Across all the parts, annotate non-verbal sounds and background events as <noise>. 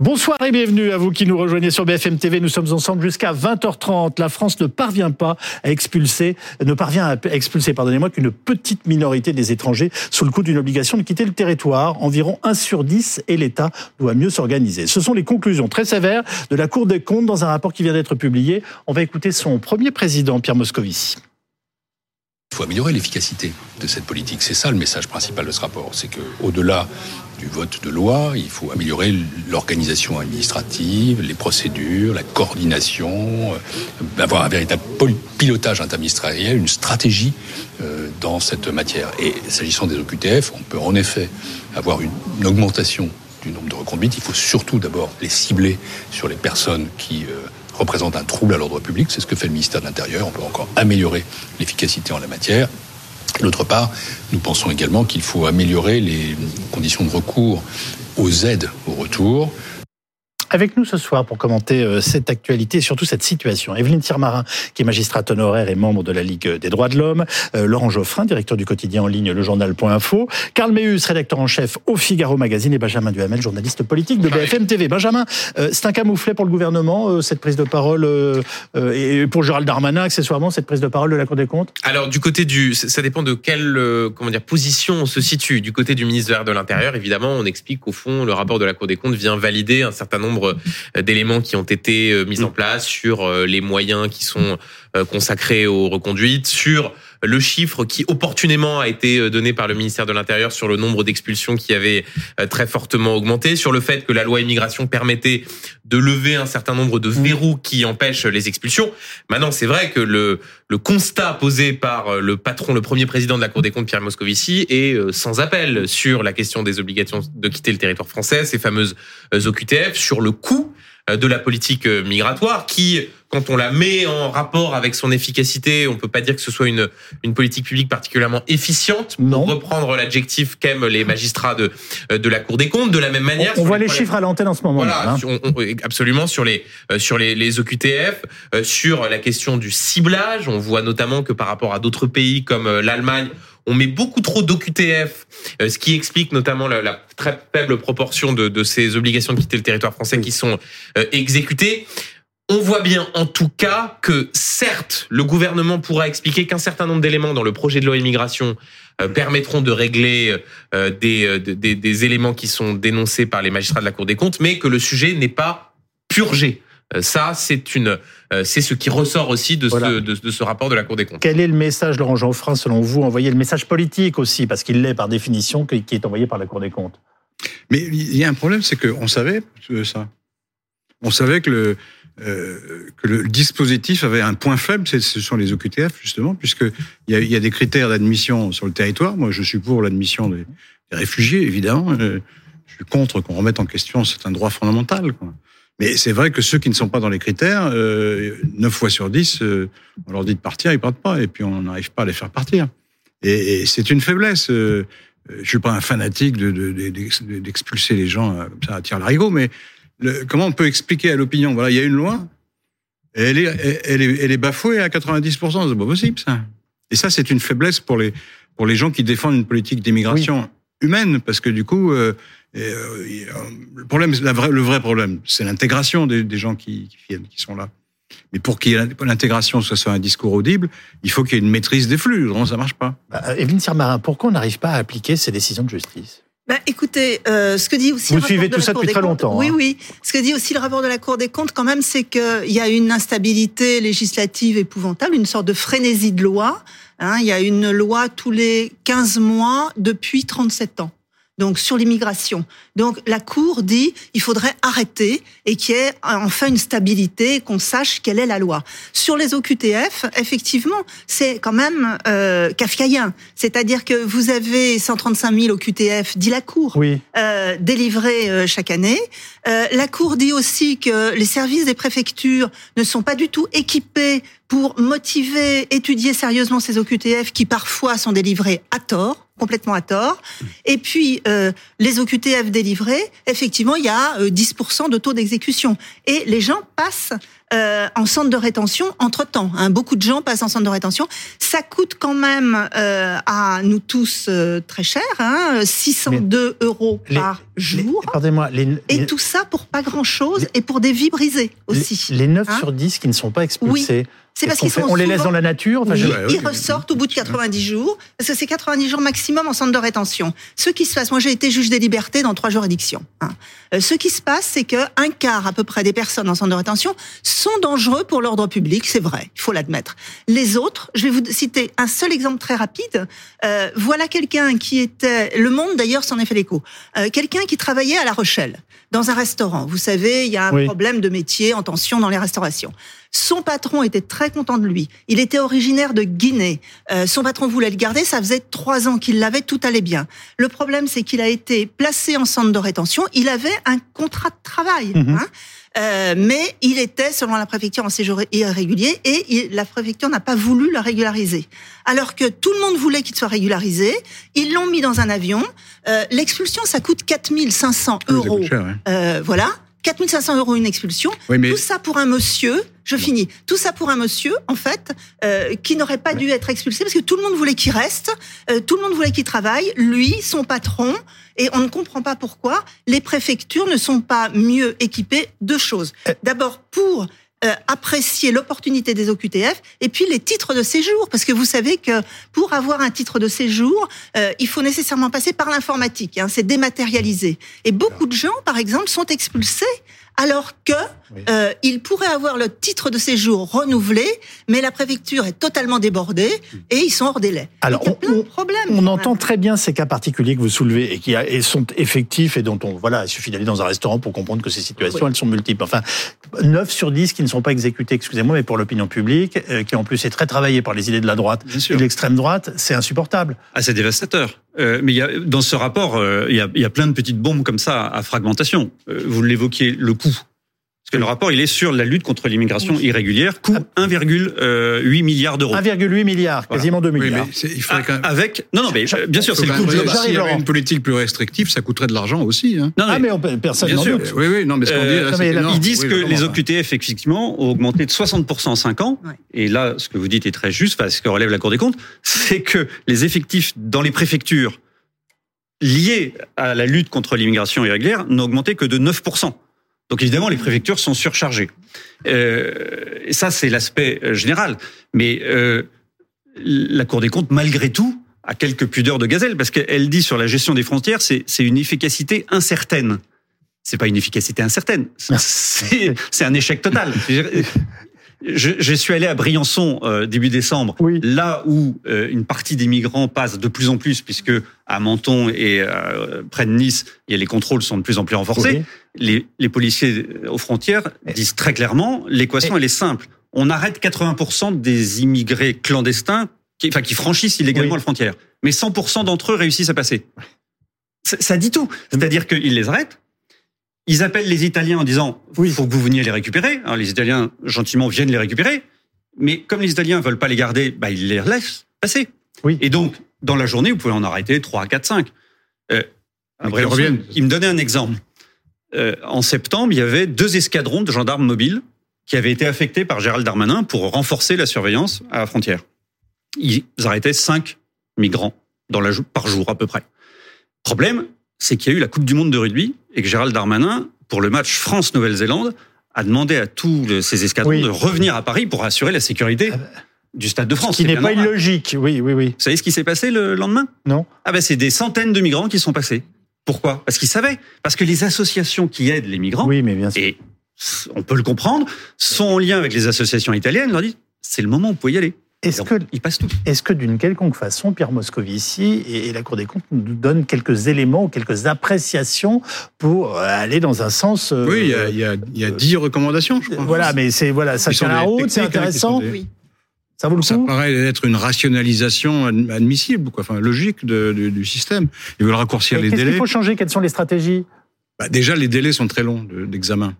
Bonsoir et bienvenue à vous qui nous rejoignez sur BFM TV. Nous sommes ensemble jusqu'à 20h30. La France ne parvient pas à expulser, ne parvient à expulser, pardonnez-moi, qu'une petite minorité des étrangers sous le coup d'une obligation de quitter le territoire. Environ 1 sur 10 et l'État doit mieux s'organiser. Ce sont les conclusions très sévères de la Cour des comptes dans un rapport qui vient d'être publié. On va écouter son premier président, Pierre Moscovici. Il faut améliorer l'efficacité de cette politique. C'est ça le message principal de ce rapport. C'est que, au-delà du vote de loi, il faut améliorer l'organisation administrative, les procédures, la coordination, euh, avoir un véritable pilotage interministériel, une stratégie euh, dans cette matière. Et s'agissant des OQTF, on peut en effet avoir une, augmentation du nombre de reconduites. Il faut surtout d'abord les cibler sur les personnes qui euh, représente un trouble à l'ordre public. C'est ce que fait le ministère de l'Intérieur. On peut encore améliorer l'efficacité en la matière. D'autre part, nous pensons également qu'il faut améliorer les conditions de recours aux aides au retour. Avec nous ce soir pour commenter euh, cette actualité et surtout cette situation, Evelyne Tirmarin, qui est magistrate honoraire et membre de la Ligue des droits de l'homme, euh, Laurent Geoffrin, directeur du quotidien en ligne Le Journal.info, Karl Meus, rédacteur en chef au Figaro Magazine. Et Benjamin Duhamel, journaliste politique de BFM TV. Benjamin, euh, c'est un camouflet pour le gouvernement, cette prise de parole, et pour Gérald Darmanin, accessoirement, cette prise de parole de la Cour des comptes? Alors, du côté du... Ça dépend de quelle comment dire, position on se situe. Du côté du ministère de l'Intérieur, évidemment, on explique qu'au fond, le rapport de la Cour des comptes vient valider un certain nombre euh, d'éléments qui ont été euh, mis en place sur euh, les moyens qui sont consacrés aux reconduites, sur le chiffre qui opportunément a été donné par le ministère de l'Intérieur sur le nombre d'expulsions qui avait très fortement augmenté, sur le fait que la loi immigration permettait de lever un certain nombre de verrous qui empêchent les expulsions. Maintenant, c'est vrai que le, le constat posé par le patron, le premier président de la Cour des comptes, Pierre Moscovici, est sans appel sur la question des obligations de quitter le territoire français, ces fameuses OQTF, sur le coût euh, de la politique euh, migratoire qui, quand on la met en rapport avec son efficacité, on peut pas dire que ce soit une, une politique publique particulièrement efficiente, pour reprendre l'adjectif qu'aiment les magistrats de, euh, de la Cour des comptes. De la même manière... On, voit les, chiffres à l'antenne en ce moment. Voilà, hein. absolument, sur les, sur les, les OQTF, sur la question du ciblage. On voit notamment que par rapport à d'autres pays comme l'Allemagne, on met beaucoup trop d'OQTF, euh, ce qui explique notamment la, très faible proportion de, ces obligations de quitter le territoire français qui sont euh, exécutées. On voit bien en tout cas que certes, le gouvernement pourra expliquer qu'un certain nombre d'éléments dans le projet de loi immigration euh, permettront de régler des, des, des, éléments qui sont dénoncés par les magistrats de la Cour des comptes, mais que le sujet n'est pas purgé. Euh, ça, c'est une, euh, c'est ce qui ressort aussi de, ce, de, ce rapport de la Cour des comptes. Quel est le message, Laurent Geoffrin, selon vous, envoyé? Le message politique aussi, parce qu'il l'est par définition, qui est envoyé par la Cour des comptes Mais il y a un problème, c'est qu'on savait ça. On savait que le, euh, que le dispositif avait un point faible, ce sont les OQTF justement, puisqu'il y a, il y a des critères d'admission sur le territoire. Moi, je suis pour l'admission des, réfugiés, évidemment. je suis contre qu'on remette en question un droit fondamental. Quoi. Mais c'est vrai que ceux qui ne sont pas dans les critères, euh, 9 fois sur 10, euh, on leur dit de partir, ils partent pas, et puis on n'arrive pas à les faire partir. Et, et c'est une faiblesse. Euh, je suis pas un fanatique d'expulser de, de, les gens euh, comme ça à tir larigot, mais le, comment on peut expliquer à l'opinion? Voilà, il y a une loi, elle est, elle est, elle est bafouée à 90%, c'est pas possible ça. Et ça, c'est une faiblesse pour les pour les gens qui défendent une politique d'immigration humaine, parce que du coup, euh, euh, le problème, le vrai problème, c'est l'intégration des, gens qui, viennent, qui sont là. Mais pour qu'il l'intégration soit, un discours audible, il faut qu'il y ait une maîtrise des flux. Non, ça marche pas. Bah, Evelyne Sirmarin, pourquoi on n'arrive pas à appliquer ces décisions de justice? Bah, écoutez, euh, ce que dit aussi vous suivez tout ça depuis très longtemps. Oui, hein. oui. Ce que dit aussi le rapport de la Cour des comptes, quand même, c'est qu'il y a une instabilité législative épouvantable, une sorte de frénésie de loi. Hein. il y a une loi tous les 15 mois depuis 37 ans donc sur l'immigration. Donc la Cour dit il faudrait arrêter et qu'il y ait enfin une stabilité, qu'on sache quelle est la loi. Sur les OQTF, effectivement, c'est quand même euh, kafkaïen. C'est-à-dire que vous avez 135 000 OQTF, dit la Cour, oui. euh, délivrés euh, chaque année. Euh, la Cour dit aussi que les services des préfectures ne sont pas du tout équipés pour motiver, étudier sérieusement ces OQTF qui parfois sont délivrés à tort complètement à tort. Et puis, euh, les OQTF délivrés, effectivement, il y a 10% euh, de taux d'exécution. Et les gens passent euh, en centre de rétention entre temps. Hein. Beaucoup de gens passent en centre de rétention. Ça coûte quand même euh, à nous tous euh, très cher, hein, 602 euros Les- par jour. Pardonnez-moi, Et tout ça pour pas grand chose et pour des vies brisées aussi. les, les 9 Hein sur 10 qui ne sont pas expulsés, C'est parce qu'ils sont on les laisse dans la nature Enfin, Oui, je- Ouais, oui, ils ressortent au bout de 90 jours, parce que c'est 90 jours maximum en centre de rétention. Ce qui se passe, moi j'ai été juge des libertés dans trois juridictions. hein. Ce qui se passe, c'est que un quart à peu près des personnes en centre de rétention sont dangereux pour l'ordre public, c'est vrai, il faut l'admettre. Les autres, je vais vous citer un seul exemple très rapide. Euh, voilà quelqu'un qui était, Le Monde d'ailleurs s'en est fait l'écho, Euh, quelqu'un qui travaillait à La Rochelle, dans un restaurant. Vous savez, il y a un Oui. problème de métier en tension dans les restaurations. Son patron était très content de lui. Il était originaire de Guinée. Euh, son patron voulait le garder. Ça faisait trois ans qu'il l'avait. Tout allait bien. Le problème, c'est qu'il a été placé en centre de rétention. Il avait un contrat de travail. Mhm. hein. Euh, mais il était, selon la préfecture, en séjour irrégulier et il- la préfecture n'a pas voulu le régulariser. Alors que tout le monde voulait qu'il soit régularisé, ils l'ont mis dans un avion. Euh, L'expulsion, ça coûte 4500 Oui, ça euros. cher. Euh, voilà. 4500 euros une expulsion. Oui, mais Tout ça pour un monsieur, je finis, tout ça pour un monsieur, en fait, euh, qui n'aurait pas dû être expulsé parce que tout le monde voulait qu'il reste, euh, tout le monde voulait qu'il travaille, lui, son patron, et on ne comprend pas pourquoi les préfectures ne sont pas mieux équipées. Deux choses. Euh. D'abord, pour euh, apprécier l'opportunité des OQTF et puis les titres de séjour parce que vous savez que pour avoir un titre de séjour euh, il faut nécessairement passer par l'informatique hein, c'est dématérialisé et beaucoup de gens par exemple sont expulsés alors que Oui. euh, avoir le titre de séjour renouvelé mais la préfecture est totalement débordée et ils sont hors délai Alors, Donc, on- entend très bien ces cas particuliers que vous soulevez et qui a- et sont effectifs et dont on voilà, il suffit d'aller dans un restaurant pour comprendre que ces situations Oui. elles sont multiples. Enfin, 9 sur 10 qui ne sont pas exécutés, excusez-moi, mais pour l'opinion publique, euh, qui en plus est très travaillée par les idées de la droite et de l'extrême droite, c'est insupportable. Ah, c'est dévastateur. Euh, mais il y a, dans ce rapport, euh, il, y a, il y a plein de petites bombes comme ça à fragmentation. Vous l'évoquiez, le coût. Parce que le rapport, il est sur la lutte contre l'immigration Oui. irrégulière, coût 1,8 milliard d'euros. 1,8 milliard, Voilà. quasiment 2 oui, milliards. mais il Ah, faudrait quand même. avec non non mais bien sûr c'est le coût global. S'il y avait une politique plus restrictive, ça coûterait de l'argent aussi. Hein. Euh, ah, mais on, personne Bien n'en sûr. doute. Oui, oui, non, mais ce qu'on dit, Euh, là, non, c'est mais là, énorme. Ils disent Oui, que les. OQTF effectivement ont augmenté de 60% en 5 ans. Ouais. Et là, ce que vous dites est très juste, enfin, ce que relève la Cour des comptes, c'est que les effectifs dans les préfectures liés à la lutte contre l'immigration irrégulière n'ont augmenté que de 9%. Donc évidemment, les préfectures sont surchargées. Euh, et ça, c'est l'aspect euh, général. Mais euh, la Cour des comptes, malgré tout, a quelques pudeurs de gazelle, parce qu'elle dit sur la gestion des frontières, c'est une efficacité incertaine. C'est pas une efficacité incertaine, c'est un échec total. Je, je suis allé à Briançon euh, début décembre, Oui. là où euh, une partie des migrants passent de plus en plus, puisque à Menton et euh, près de Nice, il y a les contrôles sont de plus en plus renforcés. Oui. Les, les policiers aux frontières disent très clairement, l'équation elle est simple. On arrête 80% des immigrés clandestins, qui, enfin qui franchissent illégalement Oui. la frontière, mais 100% d'entre eux réussissent à passer. Ça, ça dit tout. C'est-à-dire qu'ils les arrêtent. Ils appellent les Italiens en disant Oui. faut que vous veniez les récupérer. Alors les Italiens gentiment viennent les récupérer, mais comme les Italiens veulent pas les garder, bah, ils les laissent passer. Oui. Et donc dans la journée, vous pouvez en arrêter 3, 4, 5. Euh, à qu'ils Briançon, reviennent. Il me donnait un exemple. Euh, en septembre, il y avait deux escadrons de gendarmes mobiles qui avaient été affectés par Gérald Darmanin pour renforcer la surveillance à la frontière. Ils arrêtaient cinq migrants dans la, jou- par jour à peu près. Problème, c'est qu'il y a eu la Coupe du Monde de rugby et que Gérald Darmanin, pour le match France-Nouvelle-Zélande, a demandé à tous ces escadrons Oui. de revenir à Paris pour assurer la sécurité du Stade de France. Ce qui n'est pas normal. illogique. Oui, oui, oui. Vous savez ce qui s'est passé le lendemain? Non. Ah ben c'est des centaines de migrants qui sont passés. Pourquoi? Parce qu'ils savaient. Parce que les associations qui aident les migrants, Oui, mais bien sûr. et on peut le comprendre, sont en lien avec les associations italiennes, leur disent c'est le moment où vous pouvez y aller. Est-ce que, ils passent tout. est-ce que d'une quelconque façon, Pierre Moscovici et la Cour des comptes nous donnent quelques éléments ou quelques appréciations pour euh, aller dans un sens. euh, Oui, il y a, il y a, il 10 recommandations, je crois. Voilà, mais c'est voilà, ça tient la route, c'est hein, intéressant. des- Oui. Ça vaut le Ça coup. paraît être une rationalisation ad- admissible, quoi, enfin logique de- de- du système. Ils veulent raccourcir Et les délais. faut changer? Quelles sont les stratégies? Bah, déjà, les délais sont très longs de- d'examen.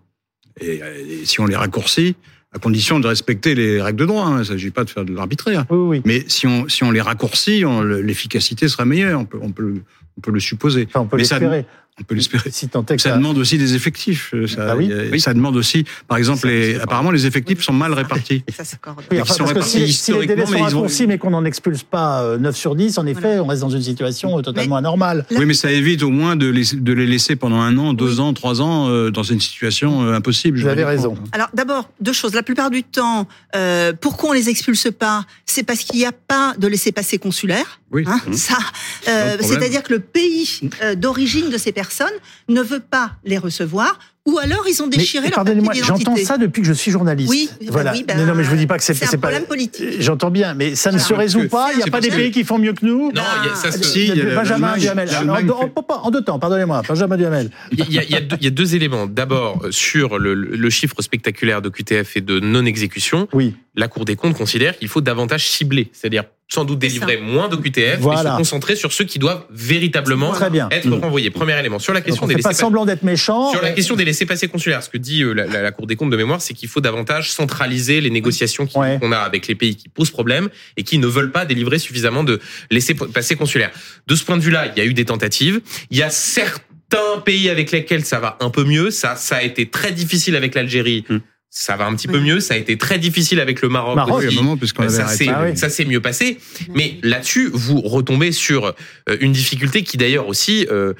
et, euh, et si on les raccourcit, à condition de respecter les règles de droit, hein, il ne s'agit pas de faire de l'arbitraire. Oui, oui. Mais si on, si on les raccourcit, l'efficacité sera meilleure, on peut, on peut, le- on peut le supposer. Enfin, on peut ça- l'espérer. On peut l'espérer. Si tant est que Ça ça- demande aussi des effectifs. euh, Ça, Ah oui. ça demande aussi, par exemple, les, apparemment les effectifs sont mal répartis. Ça s'accorde. Oui, Ils enfin, sont parce que répartis si, si les historiquement, délais sont mais ils ont- raccourcis, mais qu'on n'en expulse pas euh, 9 sur 10, en effet, Voilà. on reste dans une situation euh, totalement anormale. Oui, mais ça évite au moins de les, de les laisser pendant un an, deux Oui. ans, trois ans euh, dans une situation euh, impossible. Vous avez raison. Alors d'abord, deux choses. La plupart du temps, euh, pourquoi on les expulse pas? C'est parce qu'il n'y a pas de laissez-passer consulaire. Oui. Hein, Mmh. ça, euh, c'est-à-dire que le pays euh, d'origine de ces personnes ne veut pas les recevoir, ou alors ils ont Mais déchiré leur papier pardonnez-moi, d'identité. j'entends ça depuis que je suis journaliste. Oui, bah voilà. oui, bah, non, non, mais je vous dis pas que c'est c'est un c'est pas. problème politique. J'entends bien, mais ça ne se résout pas. Il n'y a pas des pays qui font mieux que nous. Non, il y a- ça se- Si, il y a le- Benjamin Duhamel. En, deux temps, pardonnez-moi. Benjamin Duhamel. Il y, a, deux- éléments. D'abord, euh, sur le, le chiffre spectaculaire de QTF et de non-exécution, Oui. la Cour des comptes considère qu'il faut davantage cibler, c'est-à-dire sans doute délivrer moins de QTF Voilà. et se concentrer sur ceux qui doivent véritablement Très bien. être Mm. renvoyés. Premier élément. Sur la Donc, question on des fait pas semblant d'être méchant. sur la question des laissés-passer consulaires, ce que dit euh, la, la- la Cour des comptes de mémoire, c'est qu'il faut davantage centraliser les négociations Ouais. qu'on a avec les pays qui posent problème et qui ne veulent pas délivrer suffisamment de laissés-passer consulaires. De ce point de vue-là, il y a eu des tentatives. Il y a certains pays avec lesquels ça va un peu mieux. Ça, ça a été très difficile avec l'Algérie. Hmm. Ça va un petit peu mieux. Ça a été très difficile avec le Maroc. Maroc, aussi. moment, puisqu'on avait Ça arrêté. s'est Ah oui. ça s'est mieux passé. Mais là-dessus, vous retombez sur euh, une difficulté qui d'ailleurs aussi, euh,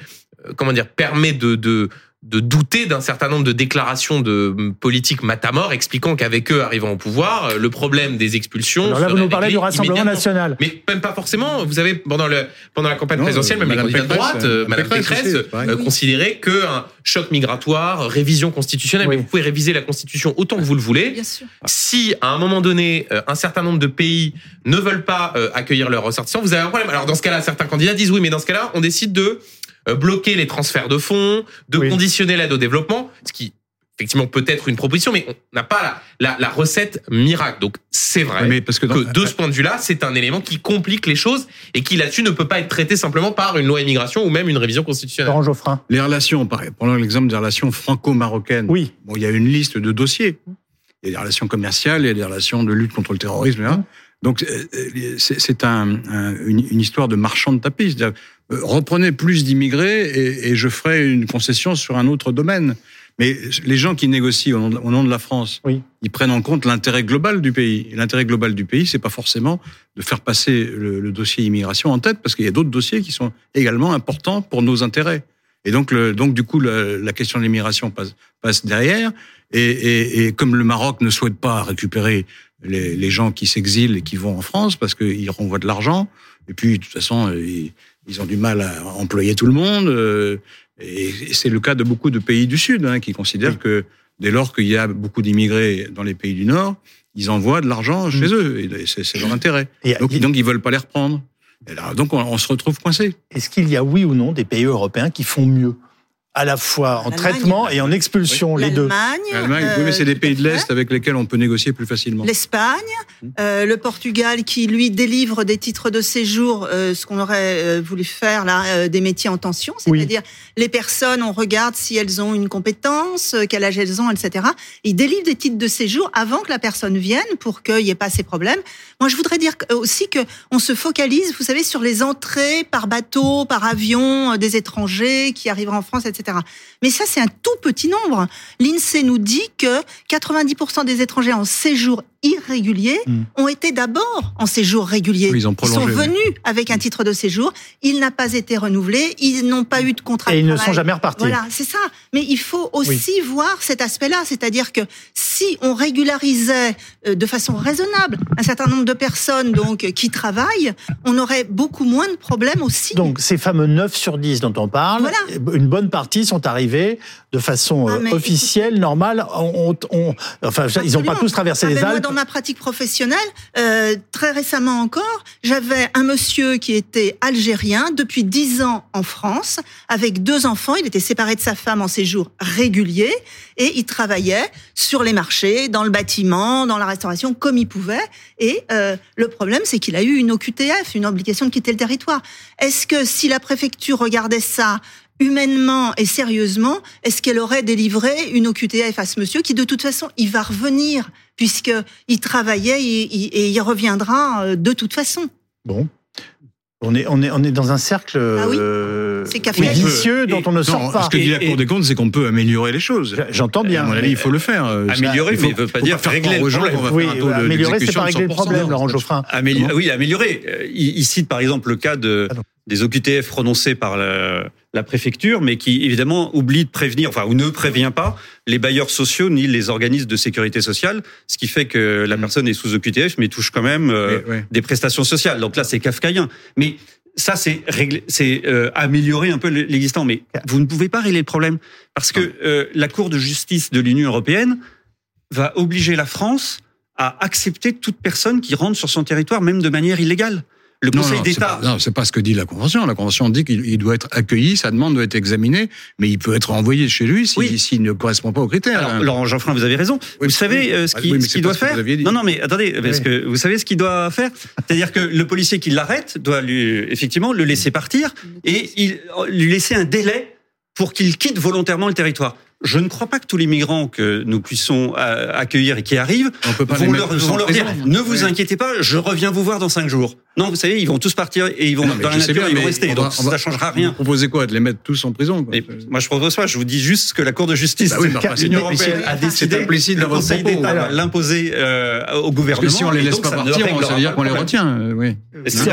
euh, comment dire, permet de, de de douter d'un certain nombre de déclarations de hum, politiques matamor expliquant qu'avec eux arrivant au pouvoir, euh, le problème des expulsions. Alors là, vous nous parlez du Rassemblement national. Mais même pas forcément. Vous avez pendant le pendant la campagne Non, présidentielle, même les candidats de Pécresse, droite, euh, euh, Madame Pécresse euh, Oui. considérait que un choc migratoire, révision constitutionnelle. Oui. Mais vous pouvez réviser la constitution autant que vous le voulez. Bien sûr. Si à un moment donné, euh, un certain nombre de pays ne veulent pas euh, accueillir leurs ressortissants, vous avez un problème. Alors dans ce cas-là, certains candidats disent oui, mais dans ce cas-là, on décide de euh, bloquer les transferts de fonds, de Oui. conditionner l'aide au développement, ce qui effectivement peut être une proposition, mais on n'a pas la, la, la recette miracle. Donc c'est vrai. Mais parce que, dans- que de ce point de vue-là, c'est un élément qui complique les choses et qui là-dessus ne peut pas être traité simplement par une loi immigration ou même une révision constitutionnelle. Laurent Geoffrin. les relations, pareil, prenons l'exemple des relations franco-marocaines. Oui. Bon, il y a une liste de dossiers. Il y a des relations commerciales, il y a des relations de lutte contre le terrorisme. hein. Donc, euh, euh, c'est c'est un, un- une, une histoire de marchand de tapis. Euh, reprenez plus d'immigrés et, et je ferai une concession sur un autre domaine. Mais les gens qui négocient au nom de, au nom de la France, Oui. ils prennent en compte l'intérêt global du pays. L'intérêt global du pays, c'est pas forcément de faire passer le, le dossier immigration en tête, parce qu'il y a d'autres dossiers qui sont également importants pour nos intérêts. Et donc, le, donc du coup, la, la question de l'immigration passe, passe derrière. Et, et, et comme le Maroc ne souhaite pas récupérer les, les gens qui s'exilent et qui vont en France parce qu'ils renvoient de l'argent, et puis de toute façon, ils, ils ont du mal à employer tout le monde. euh, Et, c'est le cas de beaucoup de pays du Sud hein, qui considèrent que dès lors qu'il y a beaucoup d'immigrés dans les pays du Nord, ils envoient de l'argent chez eux. Et c'est leur intérêt. Et- Donc, donc ils veulent pas les reprendre. Et là, donc on, on se retrouve coincé. Est-ce qu'il y a, oui ou non, des pays européens qui font mieux? À la fois en traitement et en expulsion, les deux L'Allemagne. Oui, mais c'est euh, des tout pays de l'Est avec lesquels on peut négocier plus facilement. L'Espagne, euh, le Portugal qui lui délivre des titres de séjour, euh, ce qu'on aurait euh, voulu faire là, euh, des métiers en tension, Oui. c'est-à-dire les personnes, on regarde si elles ont une compétence, euh, quel âge elles ont, etc. Ils délivrent des titres de séjour avant que la personne vienne pour qu'il n'y ait pas ces problèmes. Moi, je voudrais dire aussi que on se focalise, vous savez, sur les entrées par bateau, par avion euh, des étrangers qui arrivent en France, etc. Mais ça, c'est un tout petit nombre. L'INSEE nous dit que 90% des étrangers en séjour irrégulier Mm. ont été d'abord en séjour régulier. Oui, ils ont sont prolongé, oui. venus avec un titre de séjour, il n'a pas été renouvelé, ils n'ont pas eu de contrat Et de ils ne sont jamais repartis. Voilà, c'est ça. Mais il faut aussi voir cet aspect-là, c'est-à-dire que si on régularisait euh, de façon raisonnable un certain nombre de personnes donc qui travaillent, on aurait beaucoup moins de problèmes aussi. Donc, ces fameux 9 sur 10 dont on parle, Voilà. une bonne partie sont arrivés de façon Ah, euh, officielle, normale. On, on- on- enfin, ils n'ont pas tous traversé Ah les ben moi, Alpes. dans ma pratique professionnelle, euh, très récemment encore, j'avais un monsieur qui était algérien depuis 10 ans en France, avec deux enfants. Il était séparé de sa femme en séjour régulier et il travaillait sur les marchés, dans le bâtiment, dans la restauration, comme il pouvait. Et euh, le problème, c'est qu'il a eu une OQTF, une obligation de quitter le territoire. Est-ce que si la préfecture regardait ça humainement et sérieusement, est-ce qu'elle aurait délivré une OQTF à ce monsieur qui, de toute façon, il va revenir puisque il travaillait et, il reviendra euh, de toute façon. Bon. On est, on est, on est dans un cercle Ah oui. euh, vicieux Et- dont on ne Non, sort pas. Ce que dit la Et- Cour des comptes, c'est qu'on peut améliorer les choses. J'entends bien. À mon avis, il faut le faire. euh, ça. Améliorer, mais il veut pas dire faire régler le gens problème. va Oui, de- améliorer, c'est pas régler le de 100%. problème, Laurent Geoffrin. Amélio- oui, améliorer. Il, il cite par exemple le cas de, Pardon. Des OQTF prononcés par la, la préfecture, mais qui évidemment oublie de prévenir, enfin ou ne prévient pas les bailleurs sociaux ni les organismes de sécurité sociale, ce qui fait que la Mm. personne est sous OQTF mais touche quand même euh, des prestations sociales. Donc là, c'est kafkaïen. Mais ça, c'est euh, améliorer un peu l'existant. Mais vous ne pouvez pas régler le problème parce que euh, la Cour de justice de l'Union européenne va obliger la France à accepter toute personne qui rentre sur son territoire, même de manière illégale. Le Non, Conseil d'État. pas- Non, c'est pas ce que dit la Convention. La Convention dit qu'il il doit être accueilli, sa demande doit être examinée, mais il peut être envoyé chez lui s'il Oui. s'il ne correspond pas aux critères. Alors, hein. Laurent Geoffrin, vous avez raison. Oui, vous savez euh, ce Ah qu'il oui, ce qu'il doit faire. Non, non, mais attendez, parce Oui. que vous savez ce qu'il doit faire C'est-à-dire que le policier qui l'arrête doit lui, effectivement le laisser partir et il, lui laisser un délai pour qu'il quitte volontairement le territoire. Je ne crois pas que tous les migrants que nous puissions euh, accueillir et qui arrivent On peut pas vont leur, vont leur dire ne vous Oui. inquiétez pas, je reviens vous voir dans cinq jours. Non, vous savez, ils vont tous partir et ils vont Non, dans la nature, bien, ils vont rester. on Donc va- ça changera Vous rien. proposez quoi De les mettre tous en prison quoi moi, je propose pas. Je vous dis juste que la Cour de justice Bah oui, l'Union européenne a décidé. le Conseil d'État l'imposer euh, au Parce gouvernement. que si on les laisse donc, pas ne partir, ça veut dire qu'on le les retient. Oui.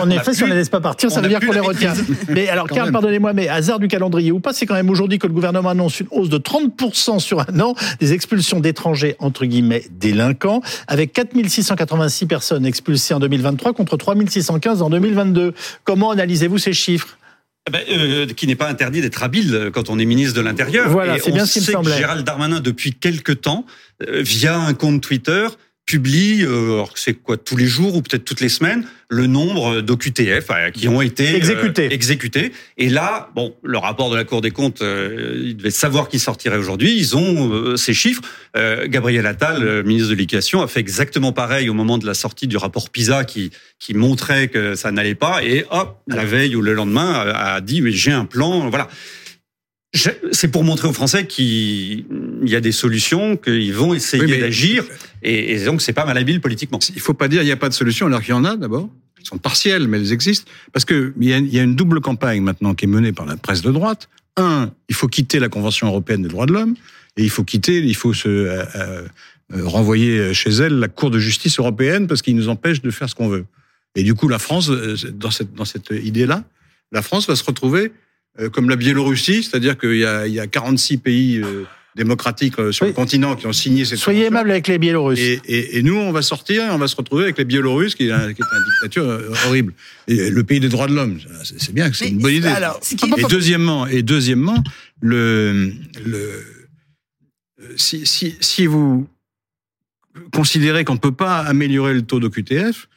En effet, si on ne les laisse pas partir, ça veut dire qu'on les retient. Mais alors, Karl, pardonnez-moi, mais hasard du calendrier ou pas, c'est quand même aujourd'hui que le gouvernement annonce une hausse de 30% sur un an des expulsions d'étrangers, entre guillemets, délinquants, avec 4686 personnes expulsées en 2023 contre 3615 en 2022. Comment analysez-vous ces chiffres? Eh ben, euh, qui n'est pas interdit d'être habile quand on est ministre de l'Intérieur. Voilà, c'est bien ce qui me semblait. Gérald Darmanin, depuis quelque temps, euh, via un compte Twitter, publie, euh, c'est quoi, tous les jours ou peut-être toutes les semaines, le nombre d'OQTF euh, qui ont été euh, Exécutés. exécutés. Et là, bon, le rapport de la Cour des comptes, euh, ils devaient savoir qui sortirait aujourd'hui. Ils ont euh, ces chiffres. Euh, Gabriel Attal, ministre de l'Éducation, a fait exactement pareil au moment de la sortie du rapport PISA qui, qui montrait que ça n'allait pas. Et hop, la veille ou le lendemain, a dit, mais j'ai un plan, voilà. C'est pour montrer aux Français qu'il y a des solutions, qu'ils vont essayer Oui, d'agir, et, et donc c'est pas malhabile politiquement. Il faut pas dire il n'y a pas de solution alors qu'il y en a d'abord. Elles sont partielles, mais elles existent. Parce que il y, a, il y a une double campagne maintenant qui est menée par la presse de droite. Un, il faut quitter la Convention européenne des droits de l'homme, et il faut quitter, il faut se euh, euh, euh, renvoyer chez elle la Cour de justice européenne parce qu'il nous empêche de faire ce qu'on veut. Et du coup, la France, dans cette dans cette idée-là, la France va se retrouver comme la Biélorussie, c'est-à-dire qu'il y a, il y a 46 pays euh, démocratiques euh, sur Oui. le continent qui ont signé cette Soyez convention. aimable avec les Biélorusses. Et, et, et nous, on va sortir et on va se retrouver avec les Biélorusses, qui est, un- qui est une dictature euh, horrible. Et le pays des droits de l'homme, c'est c'est bien, c'est Mais une bonne idée. alors, ce qui est- Et deuxièmement, et deuxièmement, le, le, si, si, si vous considérez qu'on ne peut pas améliorer le taux d'OQTF,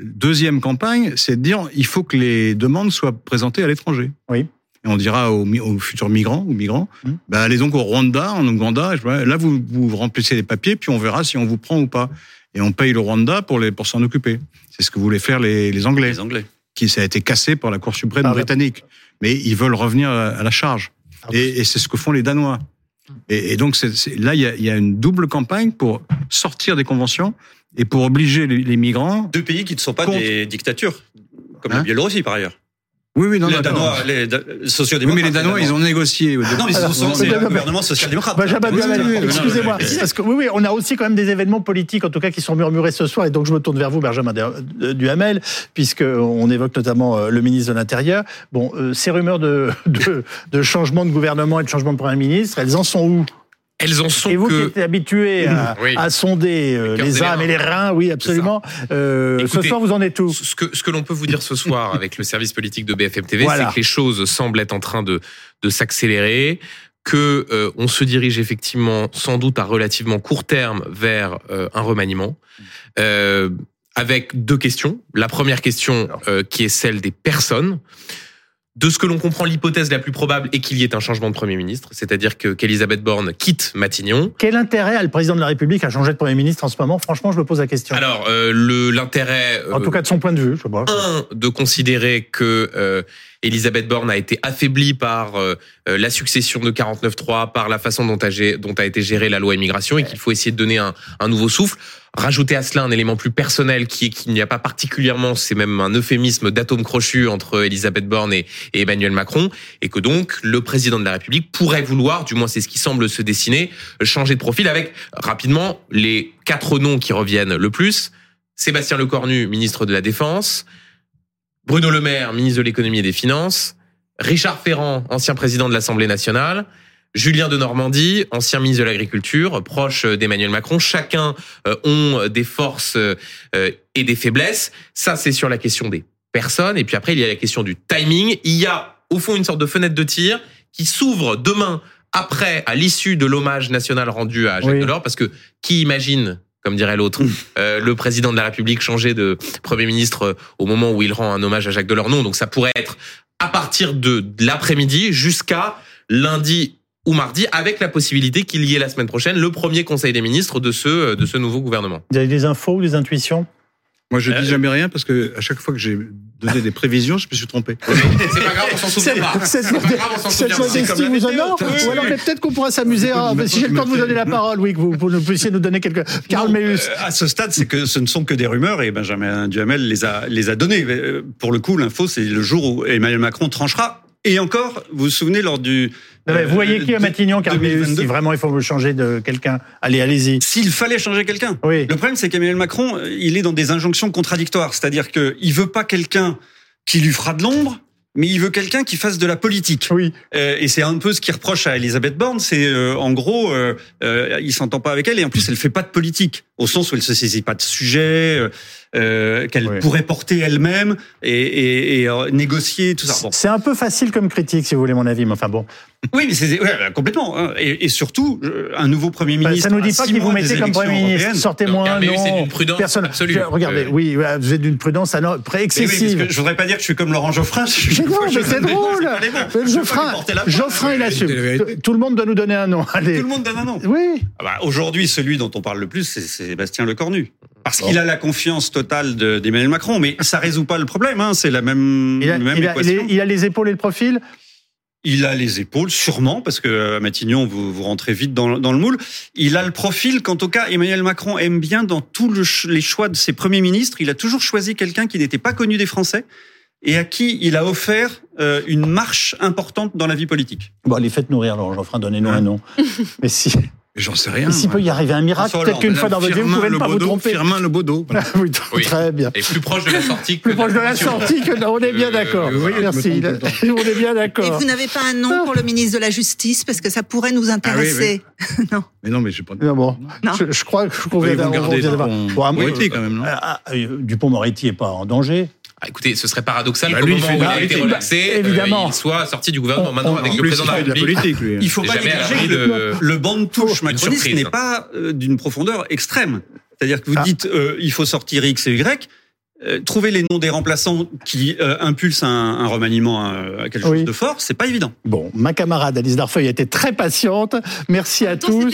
deuxième campagne, c'est de dire il faut que les demandes soient présentées à l'étranger. Oui. Et on dira aux, aux futurs migrants ou migrants, Mmh. bah, allez donc au Rwanda, en Ouganda, là vous, vous remplissez les papiers, puis on verra si on vous prend ou pas. Et on paye le Rwanda pour, les, pour s'en occuper. C'est ce que voulaient faire les, les Anglais Les Anglais. qui ça a été cassé par la Cour suprême Ah, britannique. Mais ils veulent revenir à, à la charge. Ah, Et, et c'est ce que font les Danois. Et, et donc là, il y, a, il y a une double campagne pour sortir des conventions et pour obliger les, les migrants. Deux pays qui ne sont pas Contre. des dictatures, comme la Hein Biélorussie par ailleurs. Oui, oui, non, les Danois, non. les Da- Oui, sociodémocrates. mais les Danois, ils ont négocié. début. Non, mais ils sont, oui, un oui. gouvernement social-démocrate. Benjamin excusez-moi, oui, oui. parce que oui, oui, on a aussi quand même des événements politiques, en tout cas, qui sont murmurés ce soir, et donc je me tourne vers vous, Benjamin Du- Duhamel, puisque on évoque notamment euh, le ministre de l'Intérieur. Bon, euh, ces rumeurs de, <laughs> de, de changement de gouvernement et de changement de premier ministre, elles en sont où? Elles en sont Et vous qui êtes habitué à, Oui. à sonder euh, les âmes et les reins, oui, absolument. Euh, ce soir, vous en êtes où ce que, ce que l'on peut vous dire ce soir <laughs> avec le service politique de BFM TV, Voilà. c'est que les choses semblent être en train de, de s'accélérer, que euh, on se dirige effectivement sans doute à relativement court terme vers euh, un remaniement. Avec deux questions. La première question, qui est celle des personnes. De ce que l'on comprend, l'hypothèse la plus probable est qu'il y ait un changement de Premier ministre, c'est-à-dire que qu'Elisabeth Borne quitte Matignon. Quel intérêt a le président de la République à changer de premier ministre en ce moment? Franchement, je me pose la question. Alors, euh, l'intérêt... en euh, tout cas, de son point de vue, je sais pas. un, de considérer que euh, Elisabeth Borne a été affaiblie par euh, euh, la succession de 49.3, par la façon dont a, dont a été gérée la loi immigration et qu'il faut essayer de donner un, un nouveau souffle. Rajouter à cela un élément plus personnel qui est qu'il n'y a pas particulièrement, c'est même un euphémisme d'atome crochu entre Elisabeth Borne et, et Emmanuel Macron, et que donc le président de la République pourrait vouloir, du moins c'est ce qui semble se dessiner, changer de profil avec rapidement les quatre noms qui reviennent le plus. Sébastien Lecornu, ministre de la Défense, Bruno Le Maire, ministre de l'économie et des finances, Richard Ferrand, ancien président de l'Assemblée nationale, Julien de Normandie, ancien ministre de l'Agriculture, proche d'Emmanuel Macron. Chacun euh, ont des forces euh, et des faiblesses. Ça, c'est sur la question des personnes. Et puis après, il y a la question du timing. Il y a, au fond, une sorte de fenêtre de tir qui s'ouvre demain après, à l'issue de l'hommage national rendu à Jacques Oui. Delors, parce que qui imagine comme dirait l'autre, euh, le président de la République changer de Premier ministre euh, au moment où il rend un hommage à Jacques Delors. Non, donc ça pourrait être à partir de, de l'après-midi jusqu'à lundi ou mardi, avec la possibilité qu'il y ait la semaine prochaine le premier Conseil des ministres de ce, euh, de ce nouveau gouvernement. Vous avez des infos ou des intuitions? Moi, je Euh, dis jamais rien parce que à chaque fois que j'ai donné des prévisions, je me suis trompé. C'est pas grave, on s'en souvient pas. Cette, C'est pas grave, on s'en cette souvient pas. modestie honore Oui, Ou alors peut-être qu'on pourra s'amuser. Si j'ai le temps de vous donner la parole, oui, que vous, puissiez nous donner quelques. Karl Meus. euh, à ce stade, c'est que ce ne sont que des rumeurs et Benjamin Duhamel les a, les a données. Euh, Pour le coup, l'info, c'est le jour où Emmanuel Macron tranchera. Et encore, vous vous souvenez lors du... Non, vous voyez euh, qui à Matignon, 2022? Si vraiment il faut vous changer de quelqu'un, allez, allez-y. S'il fallait changer quelqu'un. Oui. Le problème, c'est qu'Emmanuel Macron, euh, il est dans des injonctions contradictoires. C'est-à-dire qu'il veut pas quelqu'un qui lui fera de l'ombre, mais il veut quelqu'un qui fasse de la politique. Oui. Euh, et c'est un peu ce qu'il reproche à Elisabeth Borne, c'est euh, en gros, euh, il s'entend pas avec elle et en plus elle fait pas de politique, au sens où elle se saisit pas de sujet, euh, euh, qu'elle Oui. pourrait porter elle-même et, et, et, euh, négocier tout ça. Bon. C'est un peu facile comme critique, si vous voulez mon avis, mais enfin bon. Oui, mais c'est ouais, bah, complètement. hein. Et, et surtout, euh, un nouveau premier Bah, ministre. ça nous dit à pas six qui vous mettez comme Premier ministre. Sortez-moi, Meus, c'est non. d'une prudence Personne. absolue. Regardez, Euh, oui, vous êtes d'une prudence oui, parce excessive. que je voudrais pas dire que je suis comme Laurent Geoffrin. Je- Mais non, mais c'est je- drôle. pas Geoffrin. Geoffrin, il assume. Tout le monde doit nous donner un nom. Allez. Tout le monde donne un nom. Oui. Ah bah, Aujourd'hui, celui dont on parle le plus, c'est c'est Sébastien Lecornu. Parce Bon. qu'il a la confiance totale de- d'Emmanuel Macron. Mais ça résout pas le problème. Hein. C'est la même, Il a, même il a- il équation. est- il a les épaules et le profil. Il a les épaules, sûrement, parce que euh, à Matignon, vous, vous rentrez vite dans, dans le moule. Il a le profil qu'en tout cas, Emmanuel Macron aime bien dans tous le les choix de ses premiers ministres. Il a toujours choisi quelqu'un qui n'était pas connu des Français et à qui il a offert euh, une marche importante dans la vie politique. Bon, allez, faites nourrir, Laurent Geoffrin, donnez-nous Hein un nom. <laughs> Mais si, J'en sais rien. mais s'il moi. peut y arriver un miracle, François peut-être qu'une fois dans votre vie, vous pouvez ne pas vous tromper. Firmin Lebaudot. voilà. <laughs> Oui, Oui. très bien. Et plus proche de la sortie que Plus proche de la sortie que on est bien Euh, d'accord. oui, je me Merci. On est bien Et d'accord. vous n'avez pas un nom pour le ministre de la Justice parce que ça pourrait nous intéresser. <laughs> Mais non, mais je pas. Non, bon, Non. je, je crois qu'on Oui, vient vous d'avoir. gardez on vient d'avoir- Dupont- Bon, à moins- Moretti, quand même, non Ah, ah, euh, Dupont-Moretti est pas en danger. Ah, écoutez, ce serait paradoxal Bah, qu'au moment où il a été politique. relaxé, Bah, évidemment. euh, il soit sorti du gouvernement. On- Maintenant, on- avec le plus, président de la République, politique, lui. Il faut pas négliger le, le banc de touche macroniste n'est pas euh, d'une profondeur extrême. C'est-à-dire que vous Ah. dites euh, il faut sortir X et Y. euh, trouver les noms des remplaçants qui euh, impulsent un, un remaniement à, à quelque Oui. chose de fort, c'est pas évident. Bon, ma camarade Alice Darfeuille a été très patiente. Merci à tous.